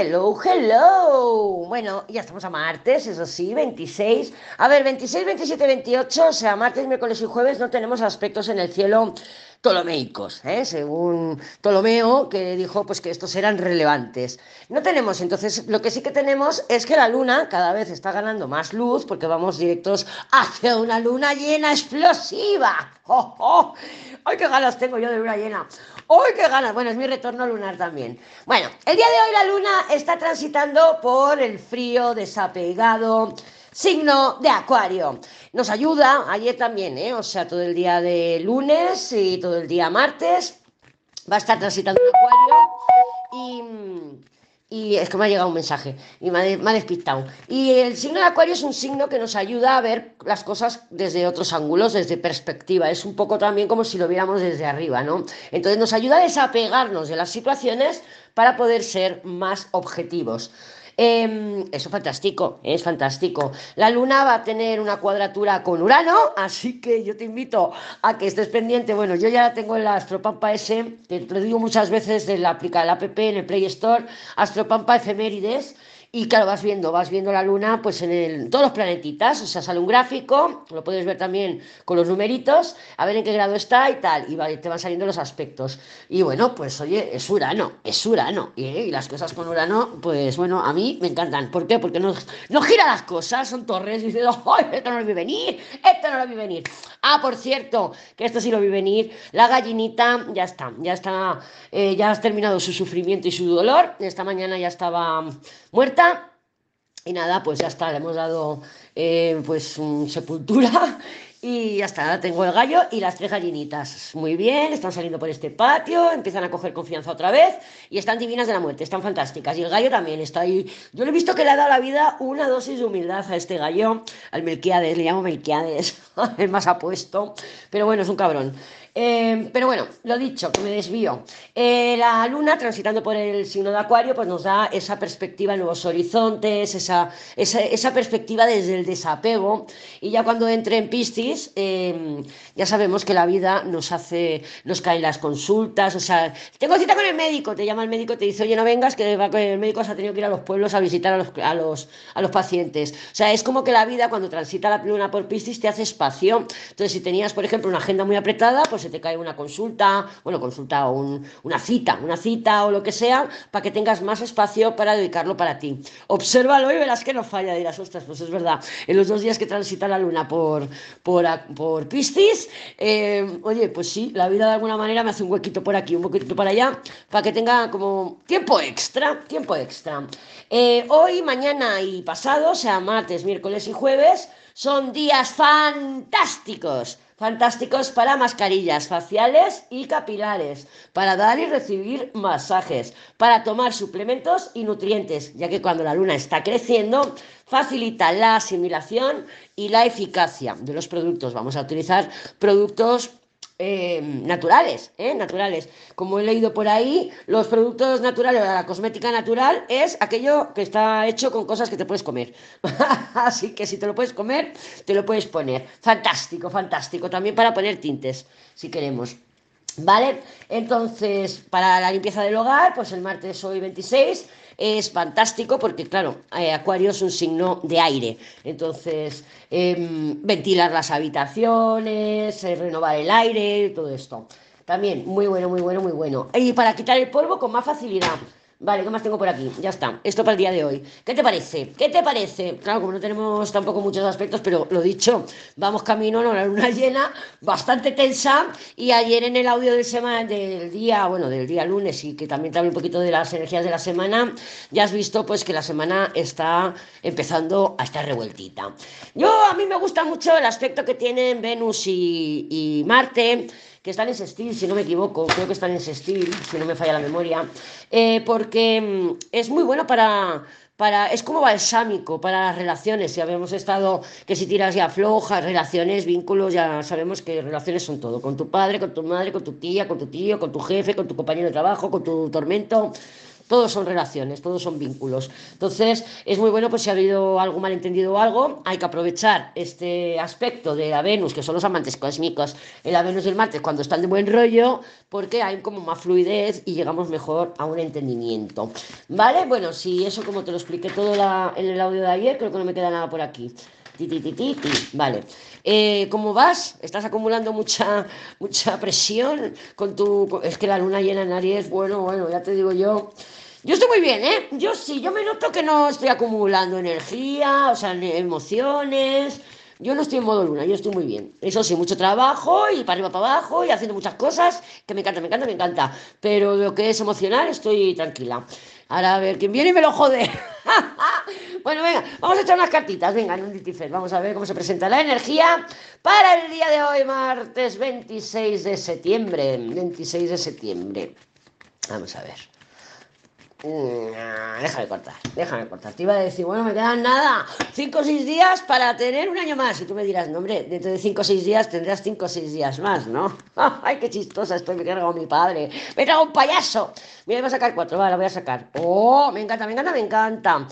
Hello, hello. Bueno, ya estamos a martes, eso sí, 26. A ver, 26, 27, 28, o sea, martes, miércoles y jueves no tenemos aspectos en el cielo ptolomeicos, ¿eh? según Ptolomeo, que dijo pues, que estos eran relevantes. No tenemos, entonces, lo que sí que tenemos es que la luna cada vez está ganando más luz porque vamos directos hacia una luna llena explosiva. ¡Oh, oh! ¡Ay, qué ganas tengo yo de luna llena! ¡Ay, qué ganas! Bueno, es mi retorno lunar también. Bueno, el día de hoy la luna está transitando por el frío desapegado signo de Acuario. Nos ayuda, ayer también, ¿eh? o sea, todo el día de lunes y todo el día martes va a estar transitando en Acuario y, y es que me ha llegado un mensaje y me ha, despistado. Y el signo de Acuario es un signo que nos ayuda a ver las cosas desde otros ángulos, desde perspectiva. Es un poco también como si lo viéramos desde arriba, ¿no? Entonces nos ayuda a desapegarnos de las situaciones para poder ser más objetivos. Eso es fantástico, es fantástico. La luna va a tener una cuadratura con Urano, así que yo te invito a que estés pendiente. Bueno, yo ya tengo en la Astropampa S, te lo digo muchas veces de la, la app en el Play Store, Astropampa Efemérides. Y claro, vas viendo, vas viendo la luna pues en el, todos los planetitas, o sea, sale un gráfico, lo puedes ver también con los numeritos, a ver en qué grado está y tal, y te van saliendo los aspectos. Y bueno, pues oye, es Urano, es Urano, y las cosas con Urano, pues bueno, a mí me encantan. ¿Por qué? Porque no, no gira las cosas, son torres, y dices, ¡ay, esto no lo vi venir! ¡Esto no lo vi venir! Ah, por cierto, que esto sí lo vi venir, la gallinita ya está, ya está, eh, ya has terminado su sufrimiento y su dolor, esta mañana ya estaba muerta. Y nada, pues ya está, le hemos dado eh, pues sepultura y ya está, tengo el gallo y las tres gallinitas. Muy bien, están saliendo por este patio, empiezan a coger confianza otra vez y están divinas de la muerte, están fantásticas. Y el gallo también está ahí. Yo le he visto que le ha dado la vida una dosis de humildad a este gallo, al Melquiades, le llamo Melquiades, el más apuesto, pero bueno, es un cabrón. Eh, pero bueno, lo dicho, que me desvío. Eh, la luna transitando por el signo de Acuario, pues nos da esa perspectiva nuevos horizontes, esa, esa, perspectiva desde el desapego. Y ya cuando entre en Piscis, eh, ya sabemos que la vida nos hace, nos caen las consultas. O sea, tengo cita con el médico, te llama el médico te dice, oye, no vengas, que el médico se ha tenido que ir a los pueblos a visitar a los, a los, a los pacientes. O sea, es como que la vida, cuando transita la luna por Piscis, te hace espacio. Entonces, si tenías, por ejemplo, una agenda muy apretada, pues te cae una consulta, bueno, consulta o una cita, una cita o lo que sea, para que tengas más espacio para dedicarlo para ti. Obsérvalo y verás que no falla, dirás, ostras, pues es verdad, en los dos días que transita la luna por, por, por Piscis, eh, oye, pues sí, la vida de alguna manera me hace un huequito por aquí, un huequito para allá, para que tenga como tiempo extra, tiempo extra. Eh, hoy, mañana y pasado, o sea, martes, miércoles y jueves, son días fantásticos fantásticos para mascarillas faciales y capilares, para dar y recibir masajes, para tomar suplementos y nutrientes, ya que cuando la luna está creciendo facilita la asimilación y la eficacia de los productos. Vamos a utilizar productos eh, naturales, ¿eh? naturales. Como he leído por ahí, los productos naturales, la cosmética natural es aquello que está hecho con cosas que te puedes comer. Así que si te lo puedes comer, te lo puedes poner. Fantástico, fantástico. También para poner tintes, si queremos. ¿Vale? Entonces, para la limpieza del hogar, pues el martes hoy 26 es fantástico porque, claro, eh, Acuario es un signo de aire. Entonces, em, ventilar las habitaciones, eh, renovar el aire, todo esto. También muy bueno, muy bueno, muy bueno. Y para quitar el polvo con más facilidad. Vale, ¿qué más tengo por aquí? Ya está. Esto para el día de hoy. ¿Qué te parece? ¿Qué te parece? Claro, como no tenemos tampoco muchos aspectos, pero lo dicho, vamos camino a una luna llena bastante tensa. Y ayer en el audio del, semana, del día, bueno, del día lunes y que también te un poquito de las energías de la semana, ya has visto pues que la semana está empezando a estar revueltita. Yo, a mí me gusta mucho el aspecto que tienen Venus y, y Marte que están en Sextil, si no me equivoco, creo que están en Sextil, si no me falla la memoria, eh, porque mm, es muy bueno para, para, es como balsámico para las relaciones. Si habíamos estado, que si tiras ya flojas, relaciones, vínculos, ya sabemos que relaciones son todo. Con tu padre, con tu madre, con tu tía, con tu tío, con tu jefe, con tu compañero de trabajo, con tu tormento todos son relaciones, todos son vínculos. Entonces, es muy bueno, pues si ha habido algo malentendido o algo, hay que aprovechar este aspecto de la Venus, que son los amantes cósmicos, en la Venus y el Marte, cuando están de buen rollo, porque hay como más fluidez y llegamos mejor a un entendimiento. ¿Vale? Bueno, si eso como te lo expliqué todo en el audio de ayer, creo que no me queda nada por aquí. Vale. Eh, ¿Cómo vas? ¿Estás acumulando mucha, mucha presión con tu... Es que la luna llena en Aries, bueno, bueno, ya te digo yo. Yo estoy muy bien, ¿eh? Yo sí, yo me noto que no estoy acumulando energía, o sea, emociones. Yo no estoy en modo luna, yo estoy muy bien. Eso sí, mucho trabajo y para arriba, para abajo y haciendo muchas cosas que me encanta, me encanta, me encanta. Pero lo que es emocional, estoy tranquila. Ahora a ver quién viene y me lo jode. bueno, venga, vamos a echar unas cartitas. Venga, en un ditifer. Vamos a ver cómo se presenta la energía para el día de hoy, martes 26 de septiembre. 26 de septiembre. Vamos a ver. Déjame cortar, déjame cortar. Te iba a decir, bueno, me quedan nada, 5 o 6 días para tener un año más. Y tú me dirás, no, hombre, dentro de 5 o 6 días tendrás 5 o 6 días más, ¿no? Ay, qué chistosa estoy, me cargo mi padre. Me trago un payaso. Mira, voy a sacar 4, vale, voy a sacar. Oh, me encanta, me encanta, me encanta.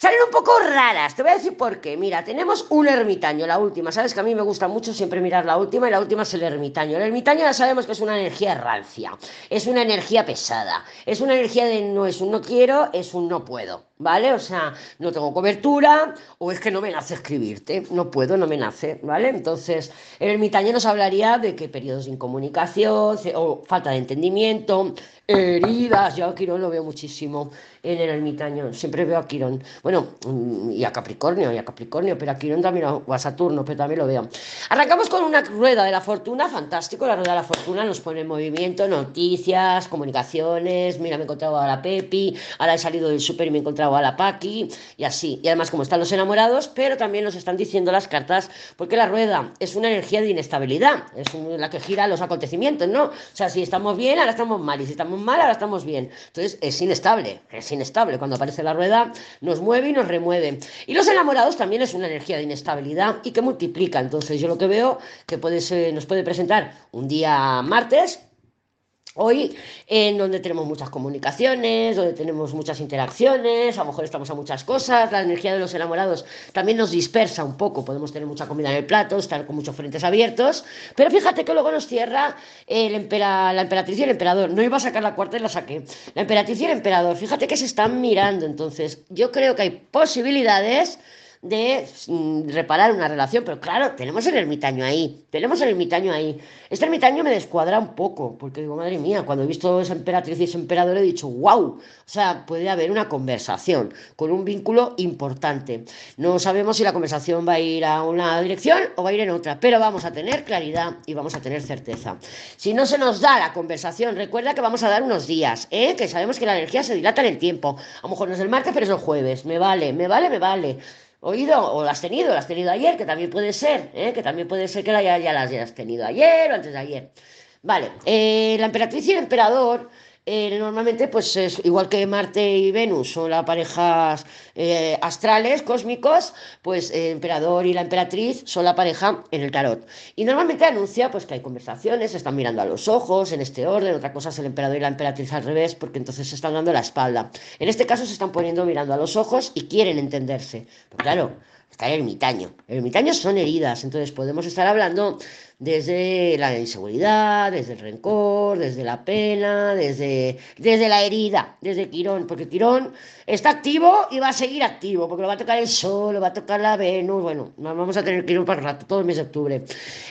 Salen un poco raras, te voy a decir por qué. Mira, tenemos un ermitaño, la última. Sabes que a mí me gusta mucho siempre mirar la última y la última es el ermitaño. El ermitaño ya sabemos que es una energía rancia, es una energía pesada, es una energía de no es un no quiero, es un no puedo. ¿vale? O sea, no tengo cobertura o es que no me nace escribirte, no puedo, no me nace, ¿vale? Entonces, el ermitaño nos hablaría de que periodos de incomunicación o falta de entendimiento, heridas, yo a Quirón lo veo muchísimo en el ermitaño, siempre veo a Quirón, bueno, mm, y a Capricornio, y a Capricornio, pero a Quirón también, o a Saturno, pero también lo veo. Arrancamos con una rueda de la fortuna, fantástico, la rueda de la fortuna nos pone en movimiento, noticias, comunicaciones, mira, me he encontrado a la Pepi, ahora he salido del súper y me he encontrado a la Paqui y así. Y además, como están los enamorados, pero también nos están diciendo las cartas, porque la rueda es una energía de inestabilidad, es la que gira los acontecimientos, ¿no? O sea, si estamos bien, ahora estamos mal, y si estamos mal, ahora estamos bien. Entonces, es inestable, es inestable. Cuando aparece la rueda, nos mueve y nos remueve. Y los enamorados también es una energía de inestabilidad y que multiplica. Entonces, yo lo que veo que puede nos puede presentar un día martes, Hoy, en donde tenemos muchas comunicaciones, donde tenemos muchas interacciones, a lo mejor estamos a muchas cosas, la energía de los enamorados también nos dispersa un poco, podemos tener mucha comida en el plato, estar con muchos frentes abiertos, pero fíjate que luego nos cierra el la emperatriz y el emperador. No iba a sacar la cuarta y la saqué. La emperatriz y el emperador, fíjate que se están mirando, entonces yo creo que hay posibilidades de mm, reparar una relación, pero claro, tenemos el ermitaño ahí, tenemos el ermitaño ahí. Este ermitaño me descuadra un poco, porque digo, madre mía, cuando he visto esa emperatriz y ese emperador he dicho, wow, o sea, puede haber una conversación con un vínculo importante. No sabemos si la conversación va a ir a una dirección o va a ir en otra, pero vamos a tener claridad y vamos a tener certeza. Si no se nos da la conversación, recuerda que vamos a dar unos días, ¿eh? que sabemos que la energía se dilata en el tiempo. A lo mejor no es el martes, pero es el jueves. Me vale, me vale, me vale oído o las has tenido, las has tenido ayer, que también puede ser, ¿eh? que también puede ser que ya, ya las hayas tenido ayer o antes de ayer. Vale, eh, la emperatriz y el emperador eh, normalmente, pues es igual que Marte y Venus son las parejas eh, astrales, cósmicos, pues el emperador y la emperatriz son la pareja en el tarot. Y normalmente anuncia pues que hay conversaciones, están mirando a los ojos en este orden, otra cosa es el emperador y la emperatriz al revés, porque entonces se están dando la espalda. En este caso se están poniendo mirando a los ojos y quieren entenderse. Pero claro, está el ermitaño. El ermitaño son heridas, entonces podemos estar hablando desde la inseguridad, desde el rencor, desde la pena, desde, desde la herida, desde Quirón, porque Quirón está activo y va a seguir activo, porque lo va a tocar el Sol, lo va a tocar la Venus, bueno, vamos a tener Quirón para el rato, todo el mes de octubre.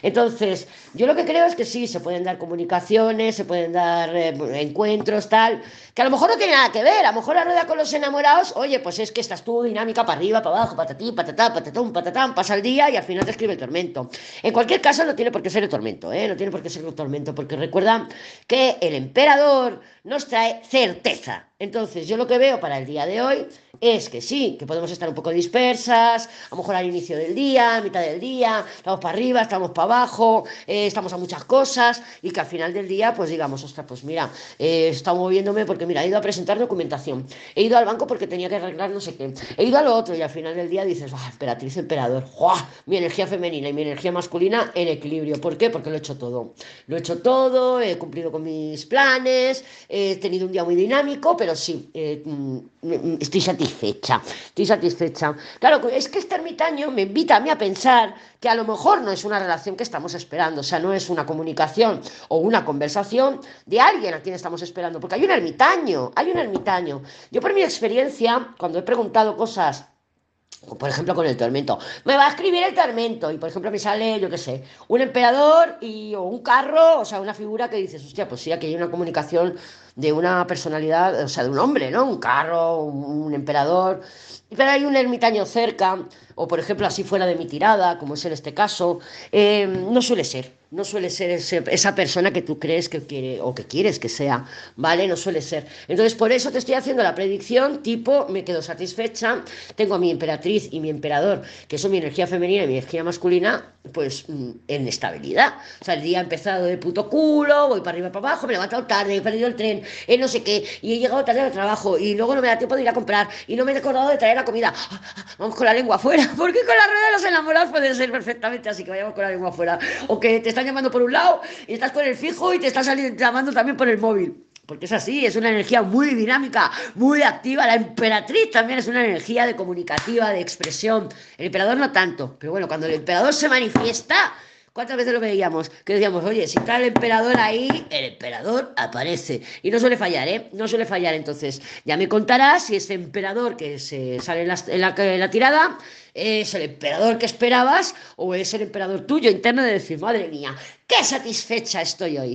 Entonces, yo lo que creo es que sí, se pueden dar comunicaciones, se pueden dar eh, encuentros, tal, que a lo mejor no tiene nada que ver, a lo mejor la rueda con los enamorados, oye, pues es que estás tú dinámica para arriba, para abajo, patatí, patatá, patatón, patatán, pasa el día y al final te escribe el tormento. En cualquier caso, no tiene por qué ser el tormento, ¿eh? No tiene por qué ser el tormento, porque recuerda que el emperador nos trae certeza. Entonces, yo lo que veo para el día de hoy es que sí, que podemos estar un poco dispersas, a lo mejor al inicio del día, a mitad del día, estamos para arriba, estamos para abajo, eh, estamos a muchas cosas y que al final del día, pues digamos, ostras, pues mira, eh, he estado moviéndome porque mira, he ido a presentar documentación, he ido al banco porque tenía que arreglar no sé qué, he ido a lo otro y al final del día dices, ah, emperatriz, emperador, ¡Jua! mi energía femenina y mi energía masculina en equilibrio. ¿Por qué? Porque lo he hecho todo. Lo he hecho todo, he cumplido con mis planes, he tenido un día muy dinámico, pero pero sí, eh, mm, estoy satisfecha, estoy satisfecha. Claro, es que este ermitaño me invita a mí a pensar que a lo mejor no es una relación que estamos esperando, o sea, no es una comunicación o una conversación de alguien a quien estamos esperando, porque hay un ermitaño, hay un ermitaño. Yo por mi experiencia, cuando he preguntado cosas por ejemplo, con el tormento. Me va a escribir el tormento y, por ejemplo, me sale, yo qué sé, un emperador y, o un carro, o sea, una figura que dices, hostia, pues sí, aquí hay una comunicación de una personalidad, o sea, de un hombre, ¿no? Un carro, un, emperador. Pero hay un ermitaño cerca, o por ejemplo, así fuera de mi tirada, como es en este caso, eh, no suele ser no suele ser esa persona que tú crees que quiere o que quieres que sea, ¿vale? No suele ser. Entonces, por eso te estoy haciendo la predicción tipo, me quedo satisfecha, tengo a mi emperatriz y mi emperador, que son mi energía femenina y mi energía masculina, pues mm, en estabilidad. O sea, el día ha empezado de puto culo, voy para arriba para abajo, me he levantado tarde, he perdido el tren, eh, no sé qué, y he llegado tarde al trabajo, y luego no me da tiempo de ir a comprar, y no me he acordado de traer la comida. Ah, ah, vamos con la lengua afuera, porque con la rueda de los enamorados puede ser perfectamente así, que vayamos con la lengua afuera. O que te están llamando por un lado y estás con el fijo y te están llamando también por el móvil. Porque es así, es una energía muy dinámica, muy activa. La emperatriz también es una energía de comunicativa, de expresión. El emperador no tanto, pero bueno, cuando el emperador se manifiesta, ¿Cuántas veces lo veíamos? Que decíamos, oye, si está el emperador ahí, el emperador aparece. Y no suele fallar, ¿eh? No suele fallar. Entonces, ya me contarás si ese emperador que se sale la, en la tirada es el emperador que esperabas o es el emperador tuyo interno de decir, madre mía, qué satisfecha estoy hoy.